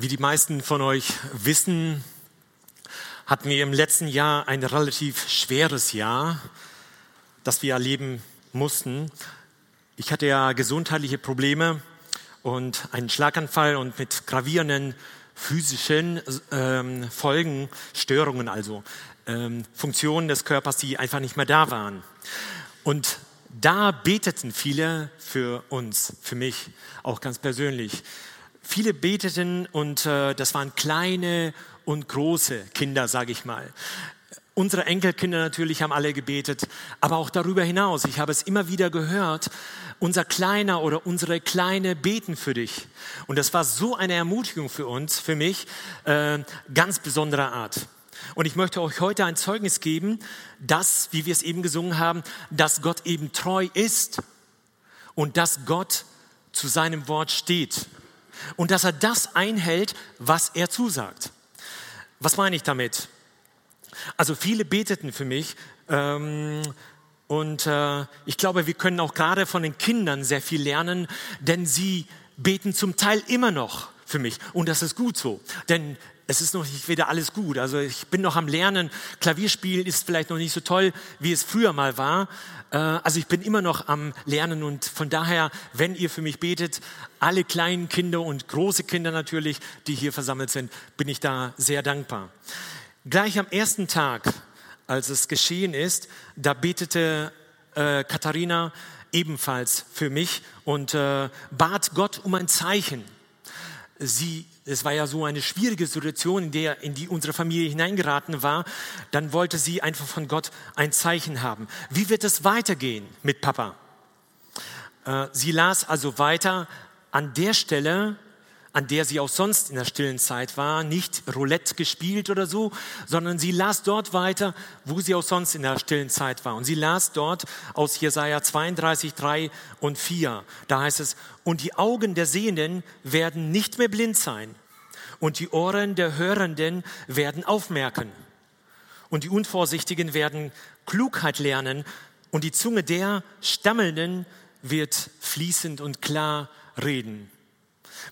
Wie die meisten von euch wissen, hatten wir im letzten Jahr ein relativ schweres Jahr, das wir erleben mussten. Ich hatte ja gesundheitliche Probleme und einen Schlaganfall und mit gravierenden physischen ähm, Folgen, Störungen also, ähm, Funktionen des Körpers, die einfach nicht mehr da waren. Und da beteten viele für uns, für mich auch ganz persönlich. Viele beteten und äh, das waren kleine und große Kinder, sage ich mal. Unsere Enkelkinder natürlich haben alle gebetet, aber auch darüber hinaus. Ich habe es immer wieder gehört, unser Kleiner oder unsere Kleine beten für dich. Und das war so eine Ermutigung für uns, für mich, äh, ganz besonderer Art. Und ich möchte euch heute ein Zeugnis geben, dass, wie wir es eben gesungen haben, dass Gott eben treu ist und dass Gott zu seinem Wort steht und dass er das einhält, was er zusagt. Was meine ich damit? Also viele beteten für mich ähm, und äh, ich glaube, wir können auch gerade von den Kindern sehr viel lernen, denn sie beten zum Teil immer noch für mich und das ist gut so, denn es ist noch nicht wieder alles gut. Also ich bin noch am Lernen. Klavierspielen ist vielleicht noch nicht so toll, wie es früher mal war. Äh, also ich bin immer noch am Lernen und von daher, wenn ihr für mich betet, alle kleinen Kinder und große Kinder natürlich, die hier versammelt sind, bin ich da sehr dankbar. Gleich am ersten Tag, als es geschehen ist, da betete äh, Katharina ebenfalls für mich und äh, bat Gott um ein Zeichen. Sie es war ja so eine schwierige Situation, in, der, in die unsere Familie hineingeraten war, dann wollte sie einfach von Gott ein Zeichen haben. Wie wird es weitergehen mit Papa? Äh, sie las also weiter an der Stelle, an der sie auch sonst in der stillen Zeit war, nicht Roulette gespielt oder so, sondern sie las dort weiter, wo sie auch sonst in der stillen Zeit war. Und sie las dort aus Jesaja 32, 3 und 4. Da heißt es, und die Augen der Sehenden werden nicht mehr blind sein und die Ohren der Hörenden werden aufmerken. Und die Unvorsichtigen werden Klugheit lernen und die Zunge der Stammelnden wird fließend und klar reden.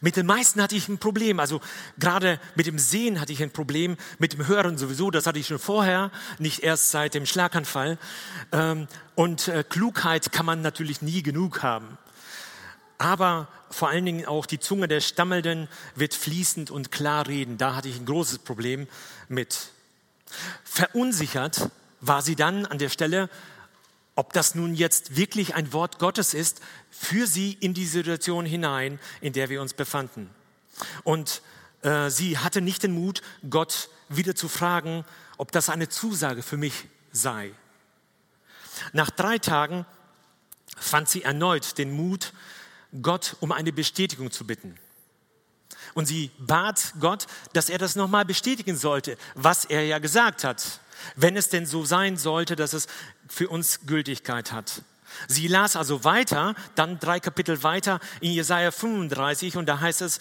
Mit den meisten hatte ich ein Problem. Also gerade mit dem Sehen hatte ich ein Problem, mit dem Hören sowieso. Das hatte ich schon vorher, nicht erst seit dem Schlaganfall. Ähm, und äh, Klugheit kann man natürlich nie genug haben. Aber vor allen Dingen auch die Zunge der Stammelnden wird fließend und klar reden. Da hatte ich ein großes Problem mit. Verunsichert war sie dann an der Stelle, ob das nun jetzt wirklich ein Wort Gottes ist, für sie in die Situation hinein, in der wir uns befanden. Und äh, sie hatte nicht den Mut, Gott wieder zu fragen, ob das eine Zusage für mich sei. Nach drei Tagen fand sie erneut den Mut, Gott um eine Bestätigung zu bitten. Und sie bat Gott, dass er das nochmal bestätigen sollte, was er ja gesagt hat wenn es denn so sein sollte, dass es für uns Gültigkeit hat. Sie las also weiter, dann drei Kapitel weiter in Jesaja 35 und da heißt es,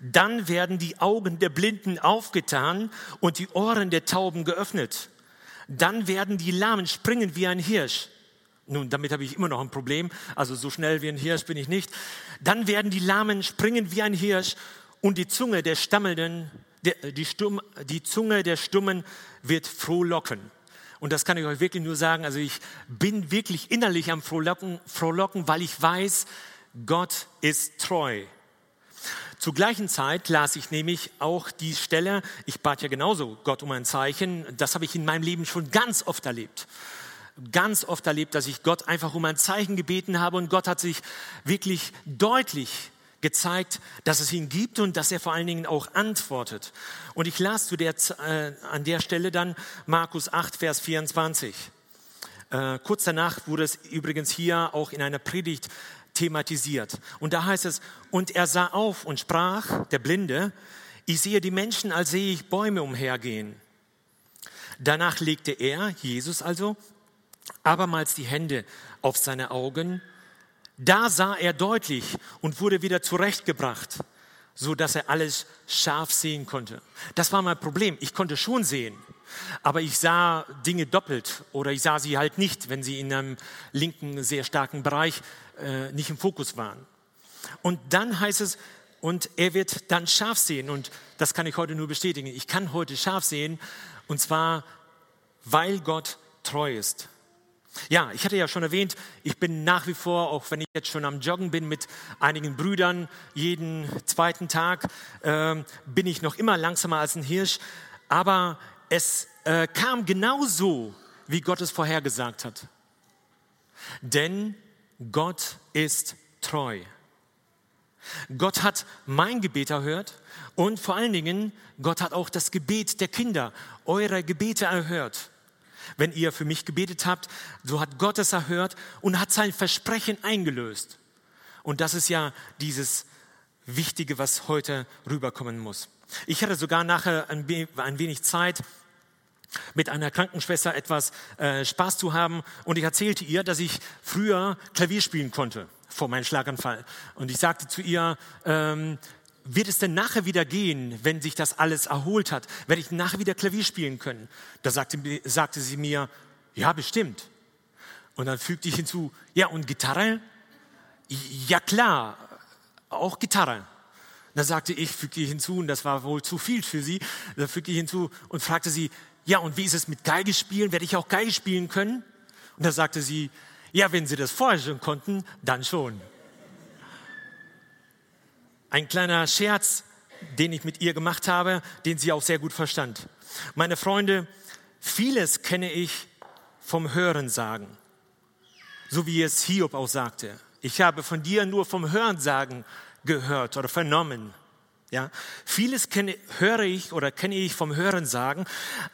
dann werden die Augen der Blinden aufgetan und die Ohren der Tauben geöffnet. Dann werden die Lahmen springen wie ein Hirsch. Nun, damit habe ich immer noch ein Problem, also so schnell wie ein Hirsch bin ich nicht. Dann werden die Lahmen springen wie ein Hirsch und die Zunge der Stammelnden die, Stumm, die Zunge der Stummen wird frohlocken. Und das kann ich euch wirklich nur sagen. Also ich bin wirklich innerlich am Frohlocken, frohlocken weil ich weiß, Gott ist treu. Zur gleichen Zeit las ich nämlich auch die Stelle, ich bat ja genauso Gott um ein Zeichen, das habe ich in meinem Leben schon ganz oft erlebt. Ganz oft erlebt, dass ich Gott einfach um ein Zeichen gebeten habe und Gott hat sich wirklich deutlich gezeigt, dass es ihn gibt und dass er vor allen Dingen auch antwortet. Und ich las zu der, äh, an der Stelle dann Markus 8, Vers 24. Äh, kurz danach wurde es übrigens hier auch in einer Predigt thematisiert. Und da heißt es, und er sah auf und sprach, der Blinde, ich sehe die Menschen, als sehe ich Bäume umhergehen. Danach legte er, Jesus also, abermals die Hände auf seine Augen da sah er deutlich und wurde wieder zurechtgebracht, so dass er alles scharf sehen konnte. Das war mein Problem. Ich konnte schon sehen, aber ich sah Dinge doppelt oder ich sah sie halt nicht, wenn sie in einem linken, sehr starken Bereich äh, nicht im Fokus waren. Und dann heißt es, und er wird dann scharf sehen. Und das kann ich heute nur bestätigen. Ich kann heute scharf sehen und zwar, weil Gott treu ist. Ja, ich hatte ja schon erwähnt, ich bin nach wie vor, auch wenn ich jetzt schon am Joggen bin mit einigen Brüdern, jeden zweiten Tag, äh, bin ich noch immer langsamer als ein Hirsch. Aber es äh, kam genau so, wie Gott es vorhergesagt hat. Denn Gott ist treu. Gott hat mein Gebet erhört und vor allen Dingen, Gott hat auch das Gebet der Kinder, eure Gebete erhört. Wenn ihr für mich gebetet habt, so hat Gott es erhört und hat sein Versprechen eingelöst. Und das ist ja dieses Wichtige, was heute rüberkommen muss. Ich hatte sogar nachher ein wenig Zeit, mit einer Krankenschwester etwas äh, Spaß zu haben und ich erzählte ihr, dass ich früher Klavier spielen konnte vor meinem Schlaganfall. Und ich sagte zu ihr, ähm, wird es denn nachher wieder gehen, wenn sich das alles erholt hat? Werde ich nachher wieder Klavier spielen können? Da sagte, sagte sie mir, ja, bestimmt. Und dann fügte ich hinzu, ja, und Gitarre? Ja, klar, auch Gitarre. Da sagte ich, fügte ich hinzu, und das war wohl zu viel für sie, da fügte ich hinzu und fragte sie, ja, und wie ist es mit Geige spielen? Werde ich auch Geige spielen können? Und da sagte sie, ja, wenn Sie das vorher schon konnten, dann schon. Ein kleiner Scherz, den ich mit ihr gemacht habe, den sie auch sehr gut verstand. Meine Freunde, vieles kenne ich vom Hörensagen, so wie es Hiob auch sagte. Ich habe von dir nur vom Hörensagen gehört oder vernommen. Ja, vieles kenne, höre ich oder kenne ich vom Hörensagen,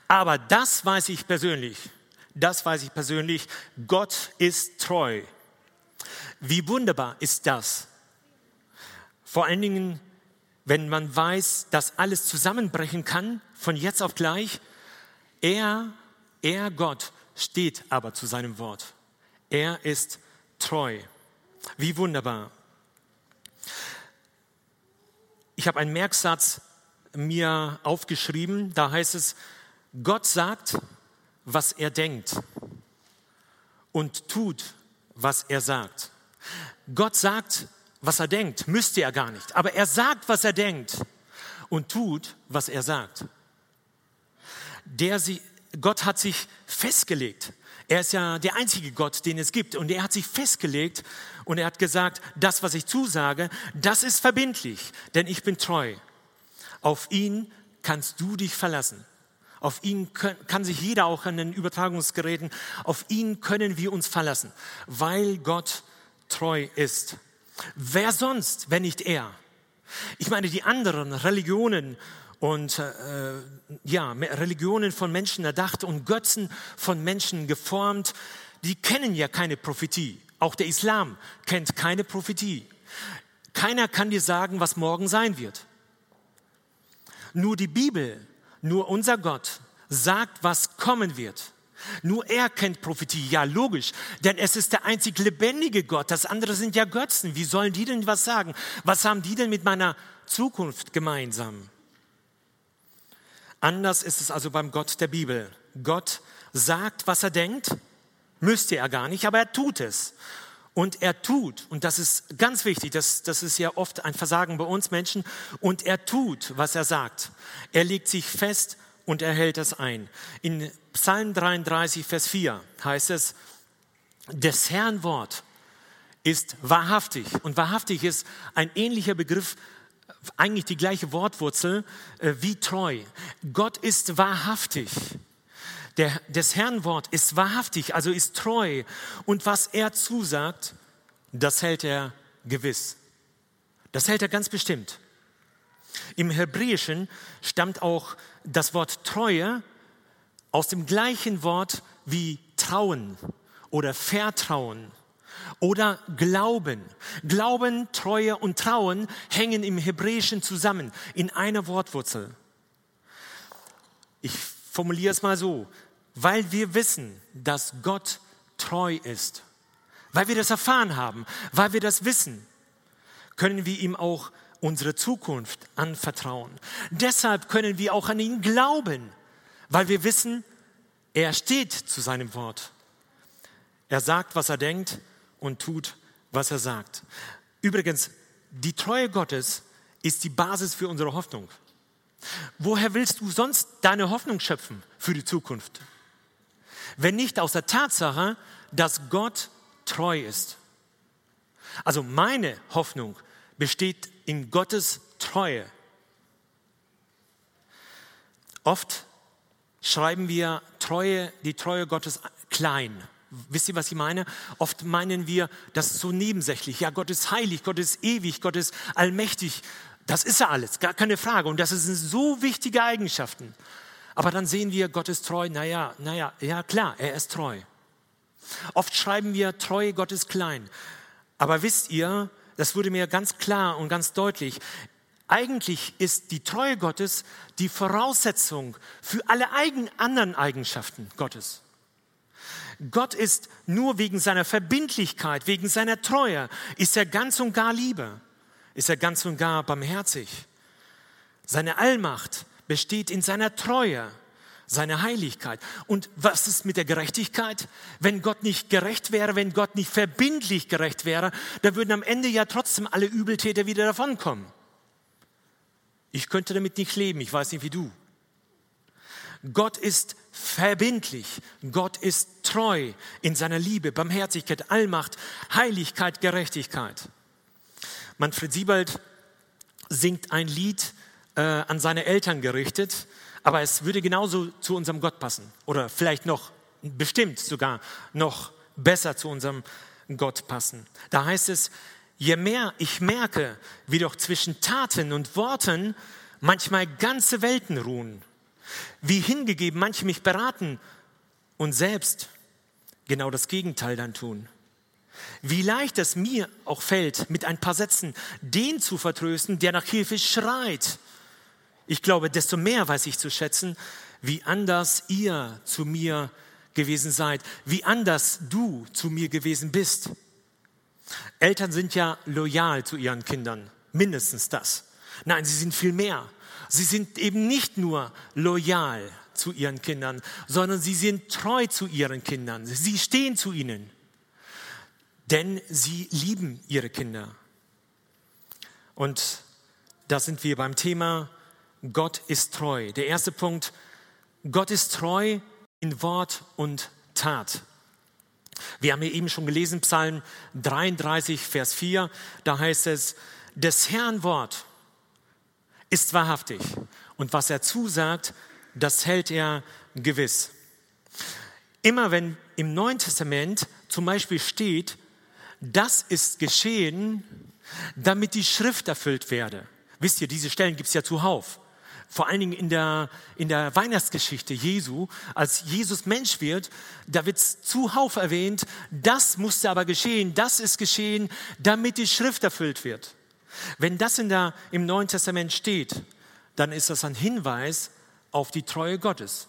aber das weiß ich persönlich. Das weiß ich persönlich. Gott ist treu. Wie wunderbar ist das? Vor allen Dingen, wenn man weiß, dass alles zusammenbrechen kann, von jetzt auf gleich. Er, er Gott, steht aber zu seinem Wort. Er ist treu. Wie wunderbar. Ich habe einen Merksatz mir aufgeschrieben, da heißt es, Gott sagt, was er denkt und tut, was er sagt. Gott sagt, was er denkt, müsste er gar nicht. Aber er sagt, was er denkt und tut, was er sagt. Der sie, Gott hat sich festgelegt. Er ist ja der einzige Gott, den es gibt. Und er hat sich festgelegt und er hat gesagt, das, was ich zusage, das ist verbindlich, denn ich bin treu. Auf ihn kannst du dich verlassen. Auf ihn kann sich jeder auch an den Übertragungsgeräten, auf ihn können wir uns verlassen, weil Gott treu ist. Wer sonst, wenn nicht er? Ich meine, die anderen Religionen und äh, ja, Religionen von Menschen erdacht und Götzen von Menschen geformt, die kennen ja keine Prophetie. Auch der Islam kennt keine Prophetie. Keiner kann dir sagen, was morgen sein wird. Nur die Bibel, nur unser Gott sagt, was kommen wird. Nur er kennt Prophetie. Ja, logisch, denn es ist der einzig lebendige Gott. Das andere sind ja Götzen. Wie sollen die denn was sagen? Was haben die denn mit meiner Zukunft gemeinsam? Anders ist es also beim Gott der Bibel. Gott sagt, was er denkt, müsste er gar nicht, aber er tut es. Und er tut, und das ist ganz wichtig, das, das ist ja oft ein Versagen bei uns Menschen, und er tut, was er sagt. Er legt sich fest und er hält es ein. In Psalm 33, Vers 4 heißt es, des Herrn Wort ist wahrhaftig. Und wahrhaftig ist ein ähnlicher Begriff, eigentlich die gleiche Wortwurzel äh, wie treu. Gott ist wahrhaftig. Der, des Herrn Wort ist wahrhaftig, also ist treu. Und was er zusagt, das hält er gewiss. Das hält er ganz bestimmt. Im Hebräischen stammt auch das Wort Treue aus dem gleichen Wort wie Trauen oder Vertrauen oder Glauben. Glauben, Treue und Trauen hängen im Hebräischen zusammen in einer Wortwurzel. Ich formuliere es mal so, weil wir wissen, dass Gott treu ist, weil wir das erfahren haben, weil wir das wissen, können wir ihm auch unsere Zukunft anvertrauen. Deshalb können wir auch an ihn glauben weil wir wissen, er steht zu seinem Wort. Er sagt, was er denkt und tut, was er sagt. Übrigens, die Treue Gottes ist die Basis für unsere Hoffnung. Woher willst du sonst deine Hoffnung schöpfen für die Zukunft? Wenn nicht aus der Tatsache, dass Gott treu ist. Also meine Hoffnung besteht in Gottes Treue. Oft schreiben wir Treue, die Treue Gottes klein. Wisst ihr, was ich meine? Oft meinen wir, das ist so nebensächlich. Ja, Gott ist heilig, Gott ist ewig, Gott ist allmächtig. Das ist er alles, gar keine Frage. Und das sind so wichtige Eigenschaften. Aber dann sehen wir, Gott ist treu. Naja, naja, ja klar, er ist treu. Oft schreiben wir, Treue Gottes klein. Aber wisst ihr, das wurde mir ganz klar und ganz deutlich. Eigentlich ist die Treue Gottes die Voraussetzung für alle eigen anderen Eigenschaften Gottes. Gott ist nur wegen seiner Verbindlichkeit, wegen seiner Treue, ist er ganz und gar Liebe ist er ganz und gar barmherzig. Seine Allmacht besteht in seiner Treue, seiner Heiligkeit. Und was ist mit der Gerechtigkeit? Wenn Gott nicht gerecht wäre, wenn Gott nicht verbindlich gerecht wäre, dann würden am Ende ja trotzdem alle Übeltäter wieder davonkommen. Ich könnte damit nicht leben, ich weiß nicht wie du. Gott ist verbindlich, Gott ist treu in seiner Liebe, Barmherzigkeit, Allmacht, Heiligkeit, Gerechtigkeit. Manfred Siebald singt ein Lied äh, an seine Eltern gerichtet, aber es würde genauso zu unserem Gott passen oder vielleicht noch, bestimmt sogar noch besser zu unserem Gott passen. Da heißt es, je mehr ich merke, wie doch zwischen Taten und Worten manchmal ganze Welten ruhen, wie hingegeben manche mich beraten und selbst genau das Gegenteil dann tun. Wie leicht es mir auch fällt, mit ein paar Sätzen den zu vertrösten, der nach Hilfe schreit. Ich glaube, desto mehr weiß ich zu schätzen, wie anders ihr zu mir gewesen seid, wie anders du zu mir gewesen bist. Eltern sind ja loyal zu ihren Kindern, mindestens das. Nein, sie sind viel mehr. Sie sind eben nicht nur loyal zu ihren Kindern, sondern sie sind treu zu ihren Kindern. Sie stehen zu ihnen denn sie lieben ihre Kinder. Und da sind wir beim Thema, Gott ist treu. Der erste Punkt, Gott ist treu in Wort und Tat. Wir haben hier eben schon gelesen, Psalm 33, Vers 4, da heißt es, des Herrn Wort ist wahrhaftig und was er zusagt, das hält er gewiss. Immer wenn im Neuen Testament zum Beispiel steht, das ist geschehen, damit die Schrift erfüllt werde. Wisst ihr, diese Stellen gibt es ja zuhauf. Vor allen Dingen in der, in der Weihnachtsgeschichte Jesu, als Jesus Mensch wird, da wird es zuhauf erwähnt, das musste aber geschehen, das ist geschehen, damit die Schrift erfüllt wird. Wenn das in der, im Neuen Testament steht, dann ist das ein Hinweis auf die Treue Gottes.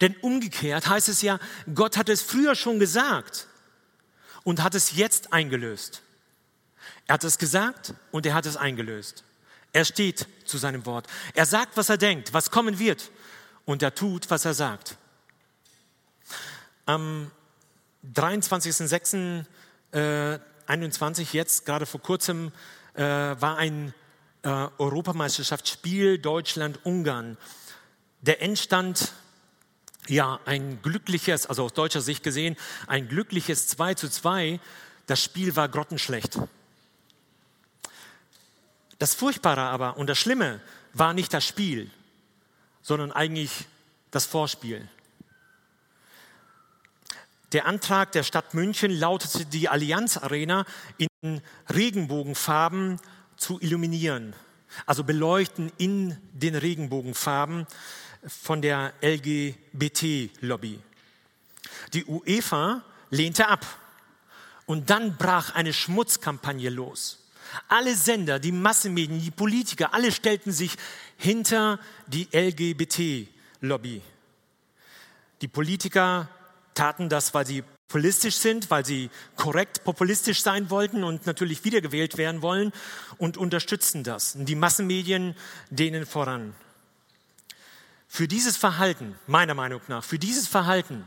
Denn umgekehrt heißt es ja, Gott hat es früher schon gesagt und hat es jetzt eingelöst. Er hat es gesagt und er hat es eingelöst. Er steht zu seinem Wort. Er sagt, was er denkt, was kommen wird. Und er tut, was er sagt. Am 23.06.21 äh, jetzt, gerade vor kurzem, äh, war ein äh, Europameisterschaftsspiel Deutschland-Ungarn. Der Endstand ja, ein glückliches, also aus deutscher Sicht gesehen, ein glückliches 2 zu 2. Das Spiel war grottenschlecht. Das Furchtbare aber und das Schlimme war nicht das Spiel, sondern eigentlich das Vorspiel. Der Antrag der Stadt München lautete, die Allianz Arena in Regenbogenfarben zu illuminieren, also beleuchten in den Regenbogenfarben von der LGBT-Lobby. Die UEFA lehnte ab und dann brach eine Schmutzkampagne los. Alle Sender, die Massenmedien, die Politiker, alle stellten sich hinter die LGBT-Lobby. Die Politiker taten das, weil sie populistisch sind, weil sie korrekt populistisch sein wollten und natürlich wiedergewählt werden wollen und unterstützen das. Die Massenmedien denen voran. Für dieses Verhalten, meiner Meinung nach, für dieses Verhalten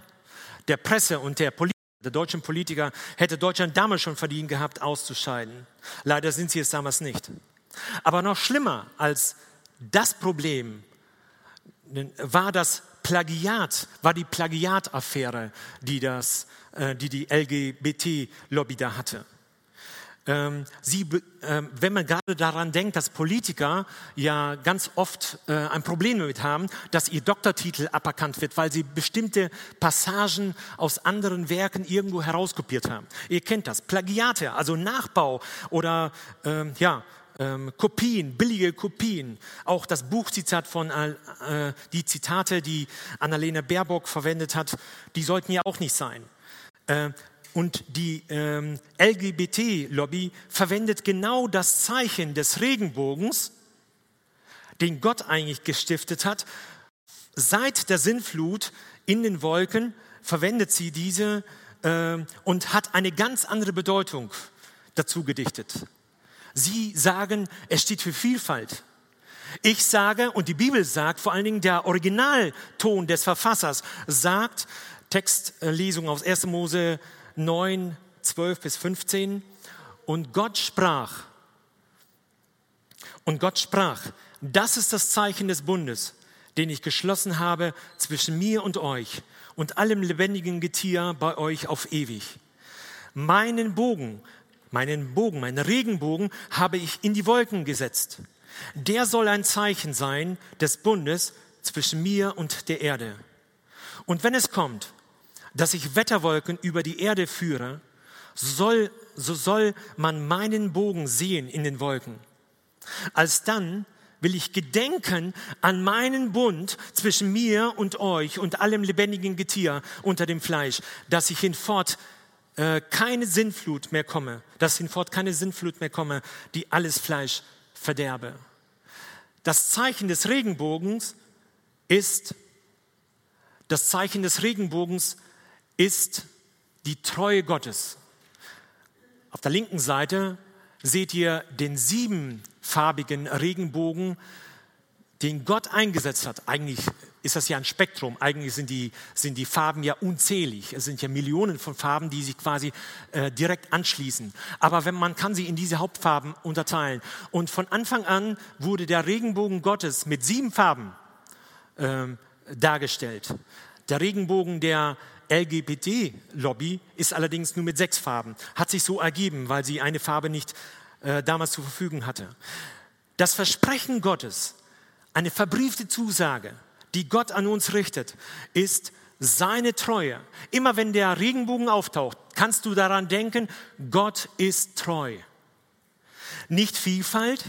der Presse und der, Politiker, der deutschen Politiker hätte Deutschland damals schon verdient gehabt, auszuscheiden. Leider sind sie es damals nicht. Aber noch schlimmer als das Problem war das Plagiat, war die Plagiataffäre, die, das, äh, die die LGBT-Lobby da hatte. Ähm, sie, ähm, wenn man gerade daran denkt, dass Politiker ja ganz oft äh, ein Problem damit haben, dass ihr Doktortitel aberkannt wird, weil sie bestimmte Passagen aus anderen Werken irgendwo herauskopiert haben. Ihr kennt das, Plagiate, also Nachbau oder ähm, ja, ähm, Kopien, billige Kopien. Auch das Buchzitat von äh, die Zitate, die Annalena Baerbock verwendet hat, die sollten ja auch nicht sein. Äh, und die ähm, LGBT-Lobby verwendet genau das Zeichen des Regenbogens, den Gott eigentlich gestiftet hat. Seit der Sinnflut in den Wolken verwendet sie diese äh, und hat eine ganz andere Bedeutung dazu gedichtet. Sie sagen, es steht für Vielfalt. Ich sage, und die Bibel sagt, vor allen Dingen der Originalton des Verfassers sagt, Textlesung aus 1. Mose 9, 12 bis 15. Und Gott sprach, und Gott sprach, das ist das Zeichen des Bundes, den ich geschlossen habe zwischen mir und euch und allem lebendigen Getier bei euch auf ewig. Meinen Bogen, meinen Bogen, meinen Regenbogen habe ich in die Wolken gesetzt. Der soll ein Zeichen sein des Bundes zwischen mir und der Erde. Und wenn es kommt, dass ich Wetterwolken über die Erde führe, soll, so soll man meinen Bogen sehen in den Wolken. Alsdann will ich gedenken an meinen Bund zwischen mir und euch und allem lebendigen Getier unter dem Fleisch, dass ich hinfort äh, keine Sinnflut mehr komme, dass hinfort keine Sinnflut mehr komme, die alles Fleisch verderbe. Das Zeichen des Regenbogens ist, das Zeichen des Regenbogens ist die Treue Gottes. Auf der linken Seite seht ihr den siebenfarbigen Regenbogen, den Gott eingesetzt hat. Eigentlich ist das ja ein Spektrum. Eigentlich sind die, sind die Farben ja unzählig. Es sind ja Millionen von Farben, die sich quasi äh, direkt anschließen. Aber wenn, man kann sie in diese Hauptfarben unterteilen. Und von Anfang an wurde der Regenbogen Gottes mit sieben Farben äh, dargestellt. Der Regenbogen der LGBT-Lobby ist allerdings nur mit sechs Farben. Hat sich so ergeben, weil sie eine Farbe nicht äh, damals zur Verfügung hatte. Das Versprechen Gottes, eine verbriefte Zusage, die Gott an uns richtet, ist seine Treue. Immer wenn der Regenbogen auftaucht, kannst du daran denken, Gott ist treu. Nicht Vielfalt,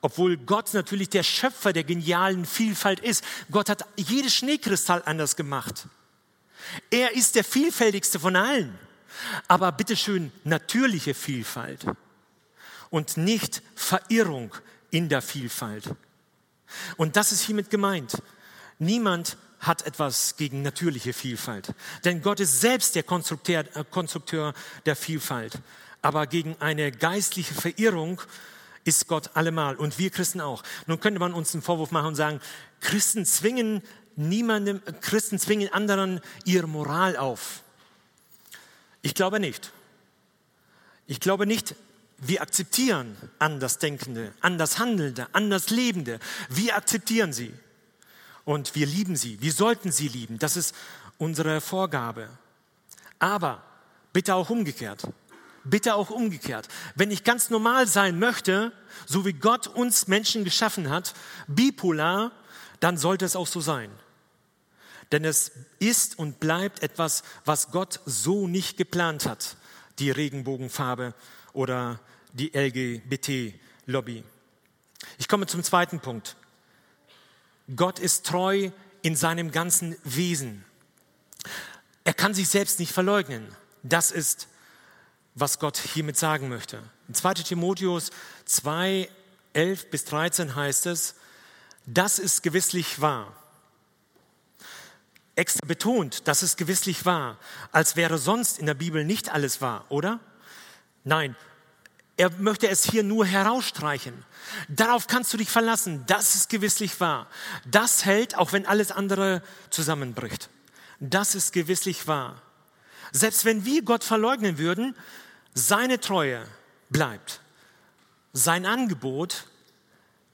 obwohl Gott natürlich der Schöpfer der genialen Vielfalt ist. Gott hat jedes Schneekristall anders gemacht. Er ist der vielfältigste von allen. Aber bitteschön natürliche Vielfalt und nicht Verirrung in der Vielfalt. Und das ist hiermit gemeint. Niemand hat etwas gegen natürliche Vielfalt, denn Gott ist selbst der Konstrukteur, äh, Konstrukteur der Vielfalt. Aber gegen eine geistliche Verirrung ist Gott allemal und wir Christen auch. Nun könnte man uns einen Vorwurf machen und sagen, Christen zwingen niemandem, Christen zwingen anderen ihre Moral auf. Ich glaube nicht. Ich glaube nicht, wir akzeptieren Andersdenkende, Andershandelnde, Anderslebende. Wir akzeptieren sie und wir lieben sie. Wir sollten sie lieben. Das ist unsere Vorgabe. Aber bitte auch umgekehrt. Bitte auch umgekehrt. Wenn ich ganz normal sein möchte, so wie Gott uns Menschen geschaffen hat, bipolar, dann sollte es auch so sein. Denn es ist und bleibt etwas, was Gott so nicht geplant hat, die Regenbogenfarbe oder die LGBT-Lobby. Ich komme zum zweiten Punkt. Gott ist treu in seinem ganzen Wesen. Er kann sich selbst nicht verleugnen. Das ist, was Gott hiermit sagen möchte. In 2 Timotheus 2, 11 bis 13 heißt es, das ist gewisslich wahr extra betont, dass es gewisslich wahr, als wäre sonst in der Bibel nicht alles wahr, oder? Nein, er möchte es hier nur herausstreichen. Darauf kannst du dich verlassen, das ist gewisslich wahr. Das hält, auch wenn alles andere zusammenbricht. Das ist gewisslich wahr. Selbst wenn wir Gott verleugnen würden, seine Treue bleibt. sein Angebot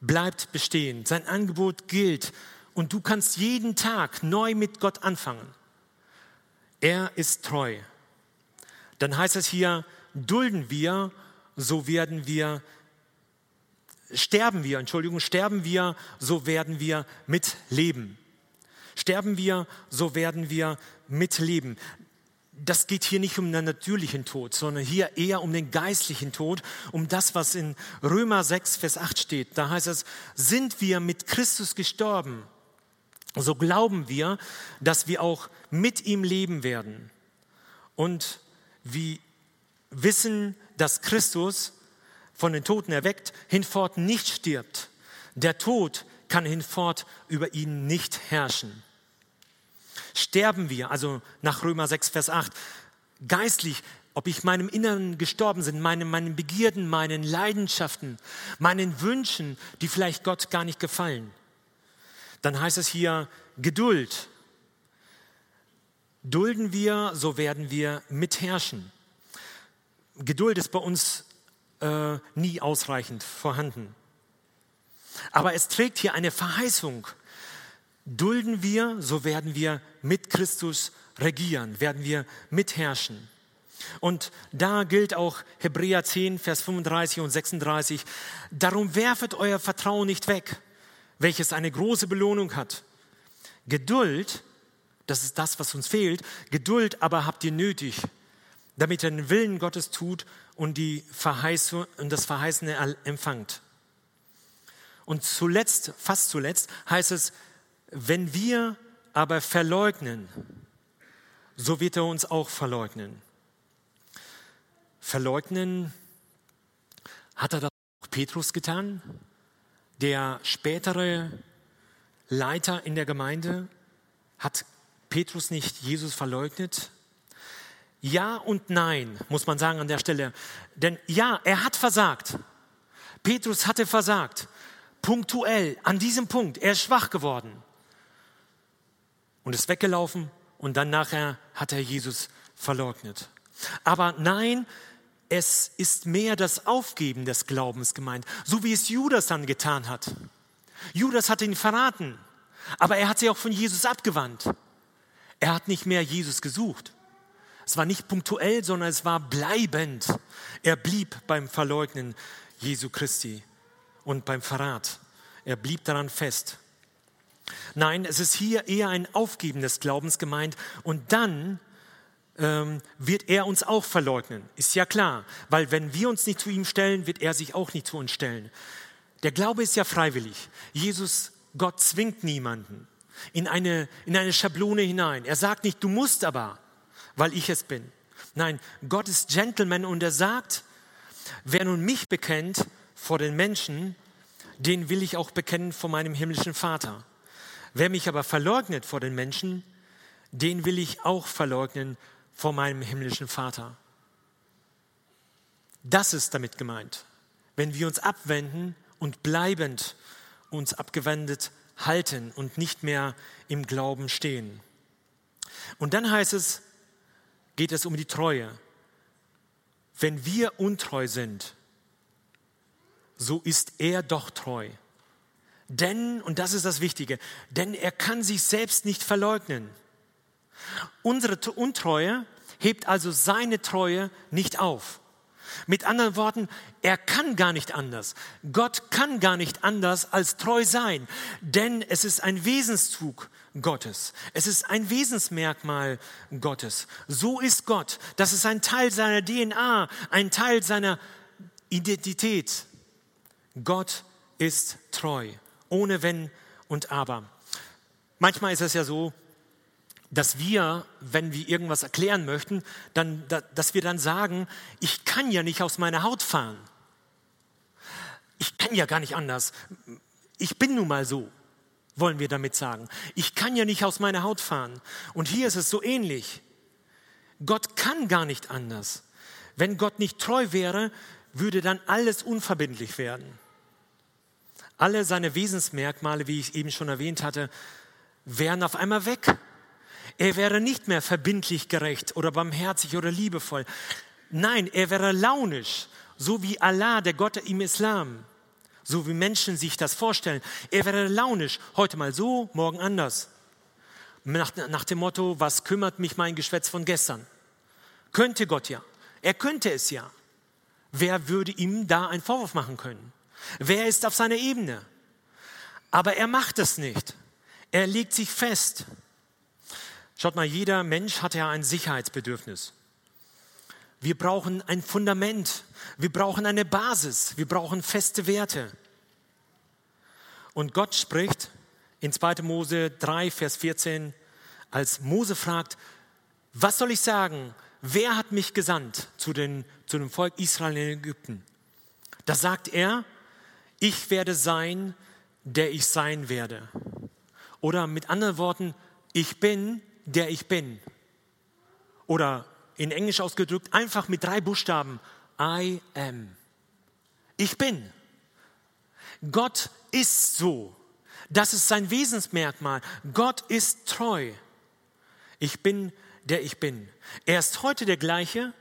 bleibt bestehen. Sein Angebot gilt und du kannst jeden Tag neu mit Gott anfangen. Er ist treu. Dann heißt es hier, dulden wir, so werden wir, sterben wir, Entschuldigung, sterben wir, so werden wir mitleben. Sterben wir, so werden wir mitleben. Das geht hier nicht um den natürlichen Tod, sondern hier eher um den geistlichen Tod, um das, was in Römer 6, Vers 8 steht. Da heißt es, sind wir mit Christus gestorben, so glauben wir, dass wir auch mit ihm leben werden. Und wir wissen, dass Christus von den Toten erweckt, hinfort nicht stirbt. Der Tod kann hinfort über ihn nicht herrschen. Sterben wir, also nach Römer 6, Vers 8, geistlich, ob ich meinem Inneren gestorben sind, meinen, meinen Begierden, meinen Leidenschaften, meinen Wünschen, die vielleicht Gott gar nicht gefallen, dann heißt es hier Geduld. Dulden wir, so werden wir mitherrschen. Geduld ist bei uns äh, nie ausreichend vorhanden. Aber es trägt hier eine Verheißung. Dulden wir, so werden wir mit Christus regieren, werden wir mitherrschen. Und da gilt auch Hebräer 10, Vers 35 und 36. Darum werfet euer Vertrauen nicht weg, welches eine große Belohnung hat. Geduld, das ist das, was uns fehlt. Geduld aber habt ihr nötig, damit ihr den Willen Gottes tut und, die Verheißung, und das Verheißene empfangt. Und zuletzt, fast zuletzt, heißt es, wenn wir aber verleugnen, so wird er uns auch verleugnen. Verleugnen hat er das auch Petrus getan, der spätere Leiter in der Gemeinde. Hat Petrus nicht Jesus verleugnet? Ja und nein, muss man sagen an der Stelle. Denn ja, er hat versagt. Petrus hatte versagt. Punktuell, an diesem Punkt. Er ist schwach geworden. Und ist weggelaufen und dann nachher hat er Jesus verleugnet. Aber nein, es ist mehr das Aufgeben des Glaubens gemeint, so wie es Judas dann getan hat. Judas hat ihn verraten, aber er hat sich auch von Jesus abgewandt. Er hat nicht mehr Jesus gesucht. Es war nicht punktuell, sondern es war bleibend. Er blieb beim Verleugnen Jesu Christi und beim Verrat. Er blieb daran fest. Nein, es ist hier eher ein Aufgeben des Glaubens gemeint und dann ähm, wird er uns auch verleugnen. Ist ja klar, weil wenn wir uns nicht zu ihm stellen, wird er sich auch nicht zu uns stellen. Der Glaube ist ja freiwillig. Jesus, Gott zwingt niemanden in eine, in eine Schablone hinein. Er sagt nicht, du musst aber weil ich es bin. Nein, Gott ist Gentleman und er sagt, wer nun mich bekennt vor den Menschen, den will ich auch bekennen vor meinem himmlischen Vater. Wer mich aber verleugnet vor den Menschen, den will ich auch verleugnen vor meinem himmlischen Vater. Das ist damit gemeint. Wenn wir uns abwenden und bleibend uns abgewendet halten und nicht mehr im Glauben stehen. Und dann heißt es, geht es um die Treue. Wenn wir untreu sind, so ist er doch treu. Denn, und das ist das Wichtige, denn er kann sich selbst nicht verleugnen. Unsere Untreue hebt also seine Treue nicht auf. Mit anderen Worten, er kann gar nicht anders. Gott kann gar nicht anders als treu sein, denn es ist ein Wesenszug Gottes. Es ist ein Wesensmerkmal Gottes. So ist Gott. Das ist ein Teil seiner DNA, ein Teil seiner Identität. Gott ist treu, ohne Wenn und Aber. Manchmal ist es ja so, dass wir, wenn wir irgendwas erklären möchten, dann, dass wir dann sagen, ich kann ja nicht aus meiner Haut fahren. Ich kann ja gar nicht anders. Ich bin nun mal so, wollen wir damit sagen. Ich kann ja nicht aus meiner Haut fahren. Und hier ist es so ähnlich. Gott kann gar nicht anders. Wenn Gott nicht treu wäre, würde dann alles unverbindlich werden. Alle seine Wesensmerkmale, wie ich eben schon erwähnt hatte, wären auf einmal weg. Er wäre nicht mehr verbindlich gerecht oder barmherzig oder liebevoll. Nein, er wäre launisch, so wie Allah, der Gott im Islam, so wie Menschen sich das vorstellen. Er wäre launisch, heute mal so, morgen anders. Nach, nach dem Motto, was kümmert mich mein Geschwätz von gestern? Könnte Gott ja. Er könnte es ja. Wer würde ihm da einen Vorwurf machen können? Wer ist auf seiner Ebene? Aber er macht es nicht. Er legt sich fest. Schaut mal, jeder Mensch hat ja ein Sicherheitsbedürfnis. Wir brauchen ein Fundament. Wir brauchen eine Basis. Wir brauchen feste Werte. Und Gott spricht in 2. Mose 3, Vers 14, als Mose fragt, was soll ich sagen? Wer hat mich gesandt zu, den, zu dem Volk Israel in Ägypten? Da sagt er, ich werde sein, der ich sein werde. Oder mit anderen Worten, ich bin, der ich bin. Oder in Englisch ausgedrückt, einfach mit drei Buchstaben, I am. Ich bin. Gott ist so. Das ist sein Wesensmerkmal. Gott ist treu. Ich bin, der ich bin. Er ist heute der gleiche,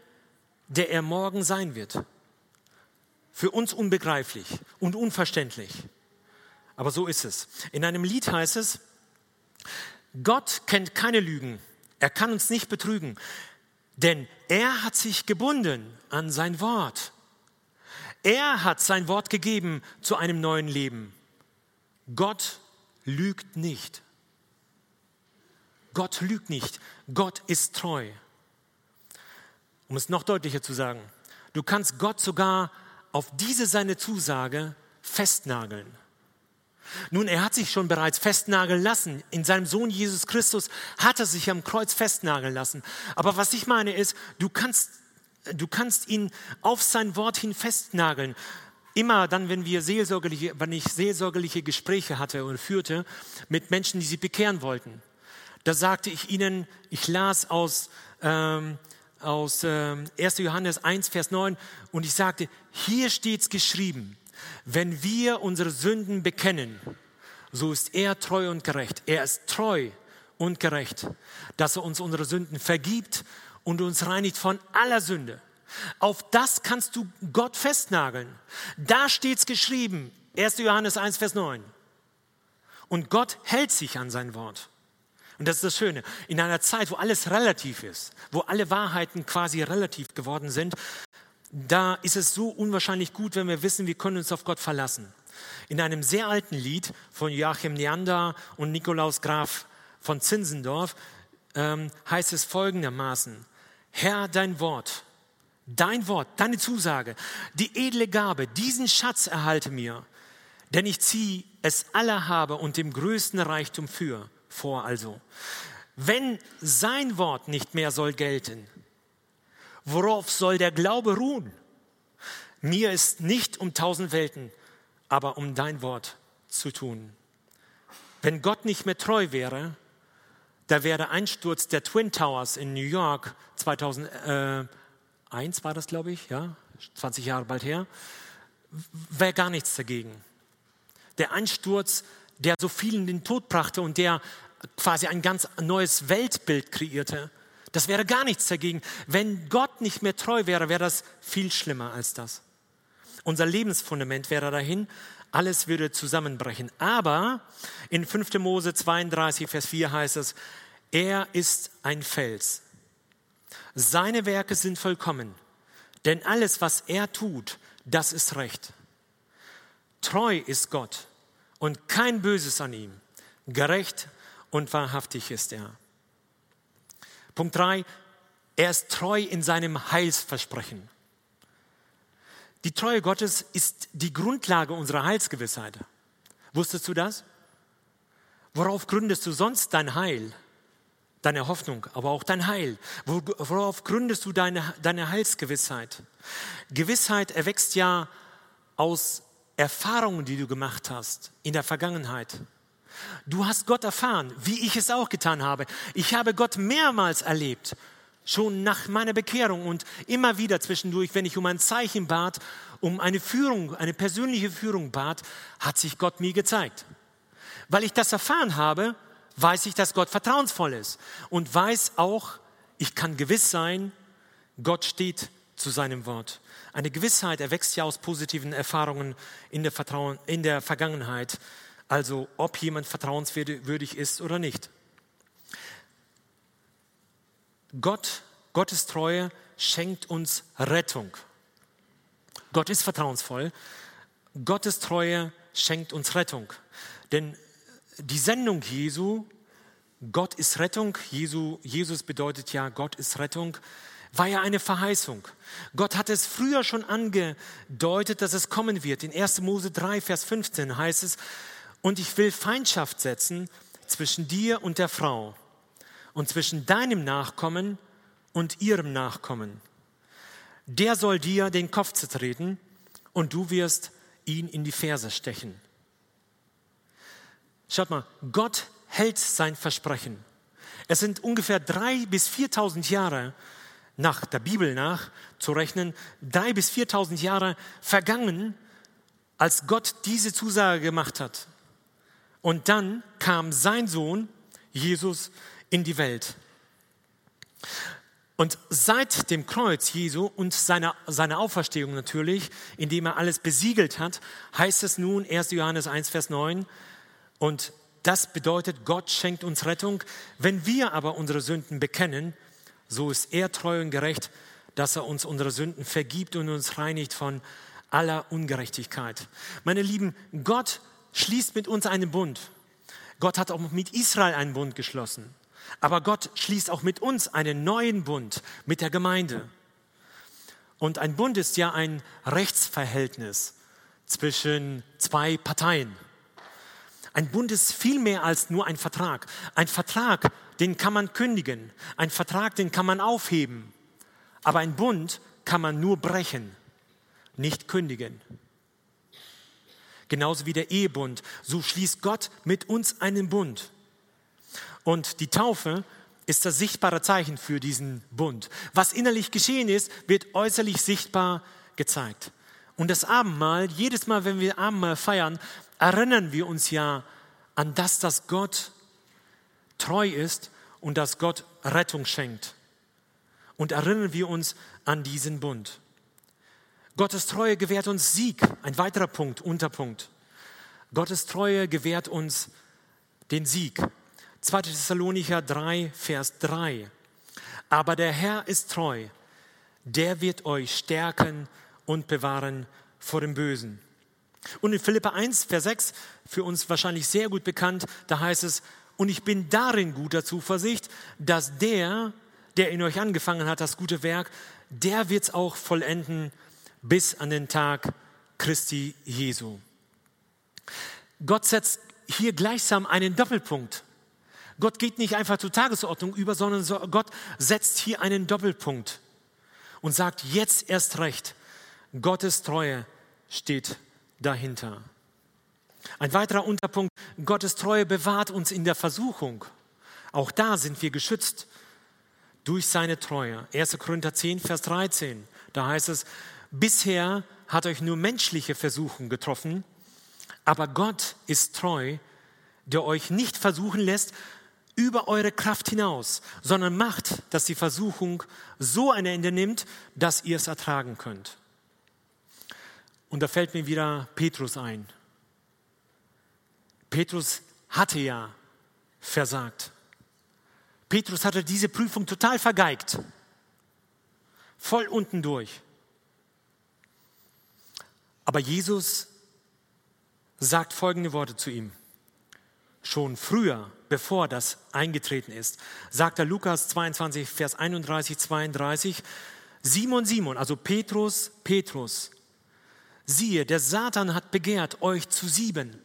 der er morgen sein wird. Für uns unbegreiflich und unverständlich. Aber so ist es. In einem Lied heißt es, Gott kennt keine Lügen. Er kann uns nicht betrügen, denn er hat sich gebunden an sein Wort. Er hat sein Wort gegeben zu einem neuen Leben. Gott lügt nicht. Gott lügt nicht. Gott ist treu. Um es noch deutlicher zu sagen, du kannst Gott sogar auf diese seine Zusage festnageln. Nun, er hat sich schon bereits festnageln lassen. In seinem Sohn Jesus Christus hat er sich am Kreuz festnageln lassen. Aber was ich meine ist, du kannst, du kannst ihn auf sein Wort hin festnageln. Immer dann, wenn, wir seelsorgerliche, wenn ich seelsorgerliche Gespräche hatte und führte mit Menschen, die sich bekehren wollten, da sagte ich ihnen, ich las aus, ähm, aus ähm, 1. Johannes 1, Vers 9 und ich sagte, hier steht es geschrieben, wenn wir unsere Sünden bekennen, so ist er treu und gerecht. Er ist treu und gerecht, dass er uns unsere Sünden vergibt und uns reinigt von aller Sünde. Auf das kannst du Gott festnageln. Da steht es geschrieben, 1. Johannes 1, Vers 9. Und Gott hält sich an sein Wort. Und das ist das Schöne. In einer Zeit, wo alles relativ ist, wo alle Wahrheiten quasi relativ geworden sind, da ist es so unwahrscheinlich gut, wenn wir wissen, wir können uns auf Gott verlassen. In einem sehr alten Lied von Joachim Neander und Nikolaus Graf von Zinsendorf ähm, heißt es folgendermaßen, Herr, dein Wort, dein Wort, deine Zusage, die edle Gabe, diesen Schatz erhalte mir, denn ich ziehe es aller habe und dem größten Reichtum für, vor also. Wenn sein Wort nicht mehr soll gelten, Worauf soll der Glaube ruhen? Mir ist nicht um tausend Welten, aber um dein Wort zu tun. Wenn Gott nicht mehr treu wäre, da wäre der Einsturz der Twin Towers in New York 2001 war das, glaube ich, ja, 20 Jahre bald her, wäre gar nichts dagegen. Der Einsturz, der so vielen den Tod brachte und der quasi ein ganz neues Weltbild kreierte, das wäre gar nichts dagegen. Wenn Gott nicht mehr treu wäre, wäre das viel schlimmer als das. Unser Lebensfundament wäre dahin, alles würde zusammenbrechen. Aber in 5. Mose 32, Vers 4 heißt es, er ist ein Fels. Seine Werke sind vollkommen, denn alles, was er tut, das ist recht. Treu ist Gott und kein Böses an ihm. Gerecht und wahrhaftig ist er. Punkt 3, er ist treu in seinem Heilsversprechen. Die Treue Gottes ist die Grundlage unserer Heilsgewissheit. Wusstest du das? Worauf gründest du sonst dein Heil? Deine Hoffnung, aber auch dein Heil. Worauf gründest du deine, deine Heilsgewissheit? Gewissheit erwächst ja aus Erfahrungen, die du gemacht hast in der Vergangenheit. Du hast Gott erfahren, wie ich es auch getan habe. Ich habe Gott mehrmals erlebt, schon nach meiner Bekehrung und immer wieder zwischendurch, wenn ich um ein Zeichen bat, um eine Führung, eine persönliche Führung bat, hat sich Gott mir gezeigt. Weil ich das erfahren habe, weiß ich, dass Gott vertrauensvoll ist und weiß auch, ich kann gewiss sein, Gott steht zu seinem Wort. Eine Gewissheit erwächst ja aus positiven Erfahrungen in der, Vertrauen, in der Vergangenheit, also ob jemand vertrauenswürdig ist oder nicht. Gott, Gottes Treue schenkt uns Rettung. Gott ist vertrauensvoll. Gottes Treue schenkt uns Rettung. Denn die Sendung Jesu, Gott ist Rettung, Jesu, Jesus bedeutet ja, Gott ist Rettung, war ja eine Verheißung. Gott hat es früher schon angedeutet, dass es kommen wird. In 1. Mose 3, Vers 15 heißt es, und ich will Feindschaft setzen zwischen dir und der Frau und zwischen deinem Nachkommen und ihrem Nachkommen. Der soll dir den Kopf zertreten und du wirst ihn in die Ferse stechen. Schaut mal, Gott hält sein Versprechen. Es sind ungefähr drei bis viertausend Jahre nach der Bibel nach zu rechnen, drei bis viertausend Jahre vergangen, als Gott diese Zusage gemacht hat. Und dann kam sein Sohn, Jesus, in die Welt. Und seit dem Kreuz Jesu und seiner, seiner Auferstehung natürlich, indem er alles besiegelt hat, heißt es nun 1. Johannes 1, Vers 9, und das bedeutet, Gott schenkt uns Rettung. Wenn wir aber unsere Sünden bekennen, so ist er treu und gerecht, dass er uns unsere Sünden vergibt und uns reinigt von aller Ungerechtigkeit. Meine Lieben, Gott schließt mit uns einen Bund. Gott hat auch mit Israel einen Bund geschlossen. Aber Gott schließt auch mit uns einen neuen Bund mit der Gemeinde. Und ein Bund ist ja ein Rechtsverhältnis zwischen zwei Parteien. Ein Bund ist viel mehr als nur ein Vertrag. Ein Vertrag, den kann man kündigen. Ein Vertrag, den kann man aufheben. Aber ein Bund kann man nur brechen, nicht kündigen. Genauso wie der Ehebund. So schließt Gott mit uns einen Bund. Und die Taufe ist das sichtbare Zeichen für diesen Bund. Was innerlich geschehen ist, wird äußerlich sichtbar gezeigt. Und das Abendmahl, jedes Mal, wenn wir Abendmahl feiern, erinnern wir uns ja an das, dass Gott treu ist und dass Gott Rettung schenkt. Und erinnern wir uns an diesen Bund. Gottes Treue gewährt uns Sieg, ein weiterer Punkt, Unterpunkt. Gottes Treue gewährt uns den Sieg. 2. Thessalonicher 3, Vers 3. Aber der Herr ist treu, der wird euch stärken und bewahren vor dem Bösen. Und in Philippa 1, Vers 6, für uns wahrscheinlich sehr gut bekannt, da heißt es, und ich bin darin guter Zuversicht, dass der, der in euch angefangen hat, das gute Werk, der wird es auch vollenden bis an den Tag Christi Jesu. Gott setzt hier gleichsam einen Doppelpunkt. Gott geht nicht einfach zur Tagesordnung über, sondern Gott setzt hier einen Doppelpunkt und sagt jetzt erst recht, Gottes Treue steht dahinter. Ein weiterer Unterpunkt, Gottes Treue bewahrt uns in der Versuchung. Auch da sind wir geschützt durch seine Treue. 1. Korinther 10, Vers 13, da heißt es, bisher hat euch nur menschliche Versuchung getroffen, aber Gott ist treu, der euch nicht versuchen lässt über eure Kraft hinaus, sondern macht, dass die Versuchung so ein Ende nimmt, dass ihr es ertragen könnt. Und da fällt mir wieder Petrus ein. Petrus hatte ja versagt. Petrus hatte diese Prüfung total vergeigt. Voll unten durch. Aber Jesus sagt folgende Worte zu ihm. Schon früher, bevor das eingetreten ist, sagt er Lukas 22, Vers 31, 32, Simon, Simon, also Petrus, Petrus, siehe, der Satan hat begehrt, euch zu sieben.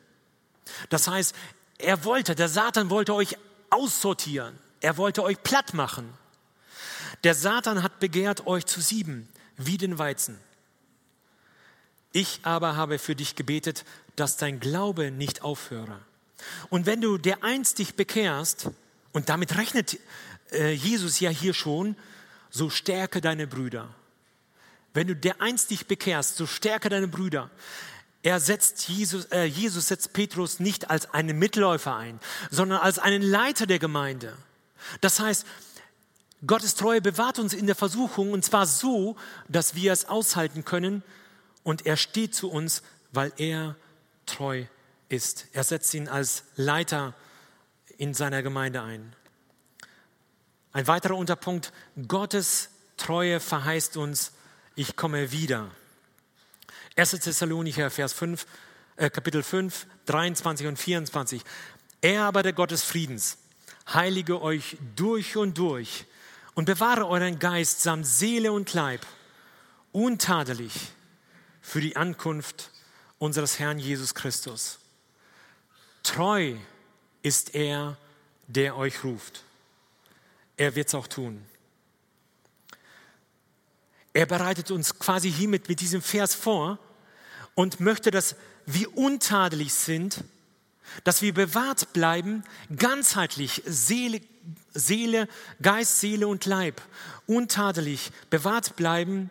Das heißt, er wollte, der Satan wollte euch aussortieren. Er wollte euch platt machen. Der Satan hat begehrt, euch zu sieben, wie den Weizen. Ich aber habe für dich gebetet, dass dein Glaube nicht aufhöre. Und wenn du der einst dich bekehrst, und damit rechnet äh, Jesus ja hier schon, so stärke deine Brüder. Wenn du der einst dich bekehrst, so stärke deine Brüder. Er setzt Jesus, äh, Jesus setzt Petrus nicht als einen Mitläufer ein, sondern als einen Leiter der Gemeinde. Das heißt, Gottes Treue bewahrt uns in der Versuchung und zwar so, dass wir es aushalten können und er steht zu uns, weil er treu ist. Er setzt ihn als Leiter in seiner Gemeinde ein. Ein weiterer Unterpunkt, Gottes Treue verheißt uns, ich komme wieder. 1. Thessalonicher, Vers 5, äh, Kapitel 5, 23 und 24. Er aber, der Gott des Friedens, heilige euch durch und durch und bewahre euren Geist samt Seele und Leib untadelig für die Ankunft unseres Herrn Jesus Christus. Treu ist er, der euch ruft. Er wird es auch tun. Er bereitet uns quasi hiermit mit diesem Vers vor und möchte, dass wir untadelig sind, dass wir bewahrt bleiben, ganzheitlich, Seele, Seele, Geist, Seele und Leib, untadelig, bewahrt bleiben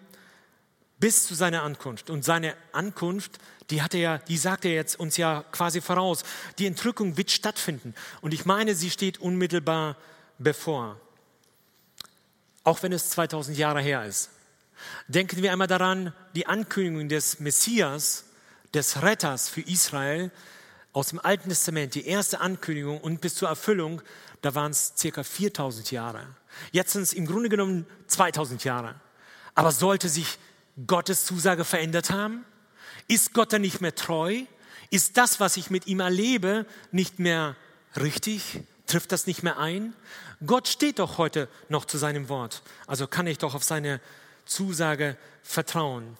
bis zu seiner Ankunft. Und seine Ankunft, die hat er die sagt er jetzt uns ja quasi voraus. Die Entrückung wird stattfinden. Und ich meine, sie steht unmittelbar bevor. Auch wenn es 2000 Jahre her ist. Denken wir einmal daran, die Ankündigung des Messias, des Retters für Israel aus dem Alten Testament, die erste Ankündigung und bis zur Erfüllung, da waren es circa 4000 Jahre. Jetzt sind es im Grunde genommen 2000 Jahre. Aber sollte sich Gottes Zusage verändert haben? Ist Gott dann nicht mehr treu? Ist das, was ich mit ihm erlebe, nicht mehr richtig? Trifft das nicht mehr ein? Gott steht doch heute noch zu seinem Wort. Also kann ich doch auf seine Zusage vertrauen.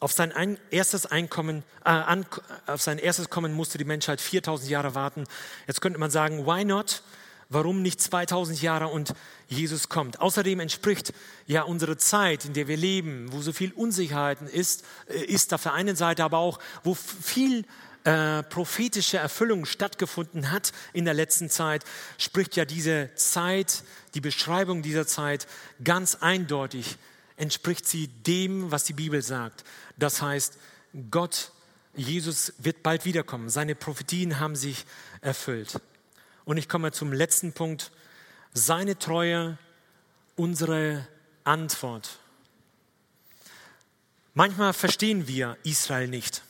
Auf sein ein, erstes Einkommen, äh, an, auf sein erstes Kommen musste die Menschheit 4000 Jahre warten. Jetzt könnte man sagen, why not? Warum nicht 2000 Jahre und Jesus kommt? Außerdem entspricht ja unsere Zeit, in der wir leben, wo so viel Unsicherheiten ist, äh, ist auf der einen Seite, aber auch, wo viel äh, prophetische Erfüllung stattgefunden hat in der letzten Zeit, spricht ja diese Zeit, die Beschreibung dieser Zeit ganz eindeutig, entspricht sie dem, was die Bibel sagt. Das heißt, Gott, Jesus wird bald wiederkommen. Seine Prophetien haben sich erfüllt. Und ich komme zum letzten Punkt. Seine Treue, unsere Antwort. Manchmal verstehen wir Israel nicht.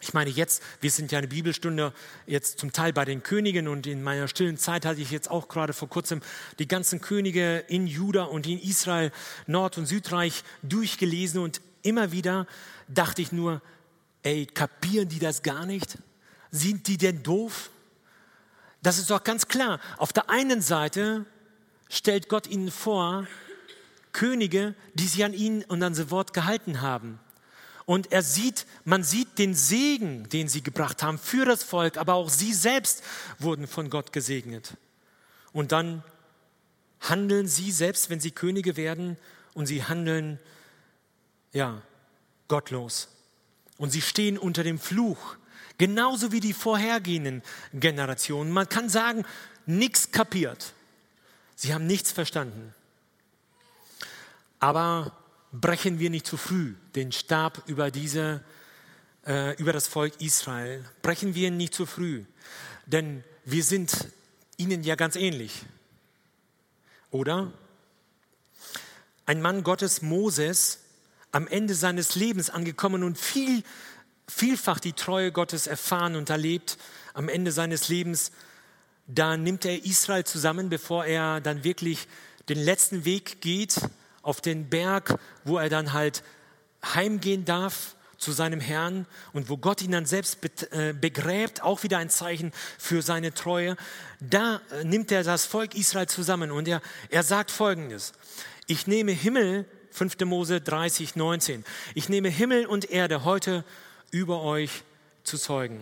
Ich meine jetzt, wir sind ja eine Bibelstunde jetzt zum Teil bei den Königen und in meiner stillen Zeit hatte ich jetzt auch gerade vor kurzem die ganzen Könige in Juda und in Israel, Nord- und Südreich durchgelesen und immer wieder dachte ich nur, ey, kapieren die das gar nicht? Sind die denn doof? Das ist doch ganz klar. Auf der einen Seite stellt Gott ihnen vor, Könige, die sich an ihn und an sein Wort gehalten haben. Und er sieht, man sieht den Segen, den sie gebracht haben für das Volk, aber auch sie selbst wurden von Gott gesegnet. Und dann handeln sie selbst, wenn sie Könige werden, und sie handeln, ja, gottlos. Und sie stehen unter dem Fluch, genauso wie die vorhergehenden Generationen. Man kann sagen, nichts kapiert. Sie haben nichts verstanden. Aber brechen wir nicht zu früh den Stab über, diese, äh, über das Volk Israel. Brechen wir nicht zu früh, denn wir sind ihnen ja ganz ähnlich. Oder? Ein Mann Gottes, Moses, am Ende seines Lebens angekommen und viel, vielfach die Treue Gottes erfahren und erlebt, am Ende seines Lebens, da nimmt er Israel zusammen, bevor er dann wirklich den letzten Weg geht auf den Berg, wo er dann halt heimgehen darf zu seinem Herrn und wo Gott ihn dann selbst äh, begräbt, auch wieder ein Zeichen für seine Treue. Da äh, nimmt er das Volk Israel zusammen und er, er sagt folgendes. Ich nehme Himmel, 5. Mose 30, 19. Ich nehme Himmel und Erde heute über euch zu zeugen.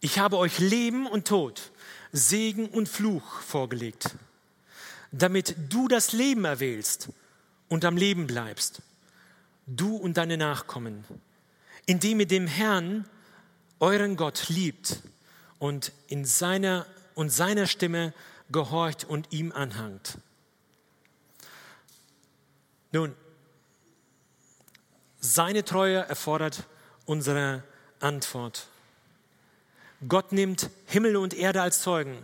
Ich habe euch Leben und Tod, Segen und Fluch vorgelegt damit du das Leben erwählst und am Leben bleibst, du und deine Nachkommen, indem ihr dem Herrn, euren Gott, liebt und in seiner und seiner Stimme gehorcht und ihm anhangt. Nun, seine Treue erfordert unsere Antwort. Gott nimmt Himmel und Erde als Zeugen.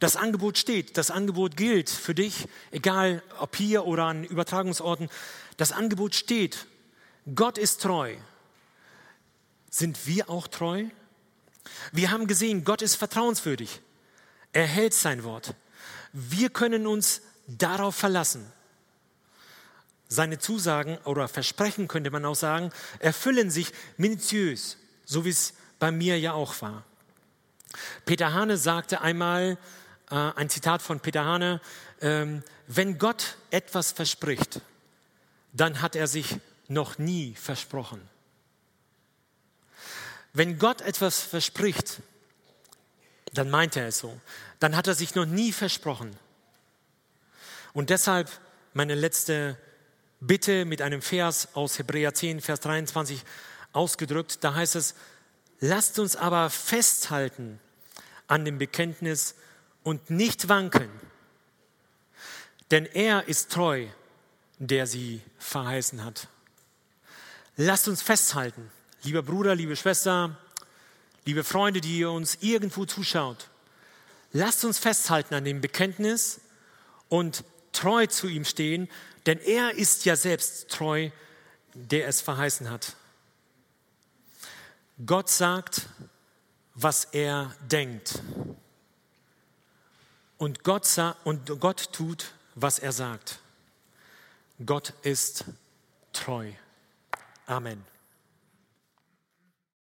Das Angebot steht, das Angebot gilt für dich, egal ob hier oder an Übertragungsorten. Das Angebot steht. Gott ist treu. Sind wir auch treu? Wir haben gesehen, Gott ist vertrauenswürdig. Er hält sein Wort. Wir können uns darauf verlassen. Seine Zusagen oder Versprechen könnte man auch sagen, erfüllen sich minutiös, so wie es bei mir ja auch war. Peter Hane sagte einmal, äh, ein Zitat von Peter Hane, ähm, wenn Gott etwas verspricht, dann hat er sich noch nie versprochen. Wenn Gott etwas verspricht, dann meint er es so. Dann hat er sich noch nie versprochen. Und deshalb meine letzte Bitte mit einem Vers aus Hebräer 10, Vers 23 ausgedrückt. Da heißt es, lasst uns aber festhalten an dem Bekenntnis und nicht wanken. Denn er ist treu, der sie verheißen hat. Lasst uns festhalten, lieber Bruder, liebe Schwester, liebe Freunde, die ihr uns irgendwo zuschaut. Lasst uns festhalten an dem Bekenntnis und treu zu ihm stehen, denn er ist ja selbst treu, der es verheißen hat. Gott sagt, was er denkt. Und Gott, und Gott tut, was er sagt. Gott ist treu. Amen.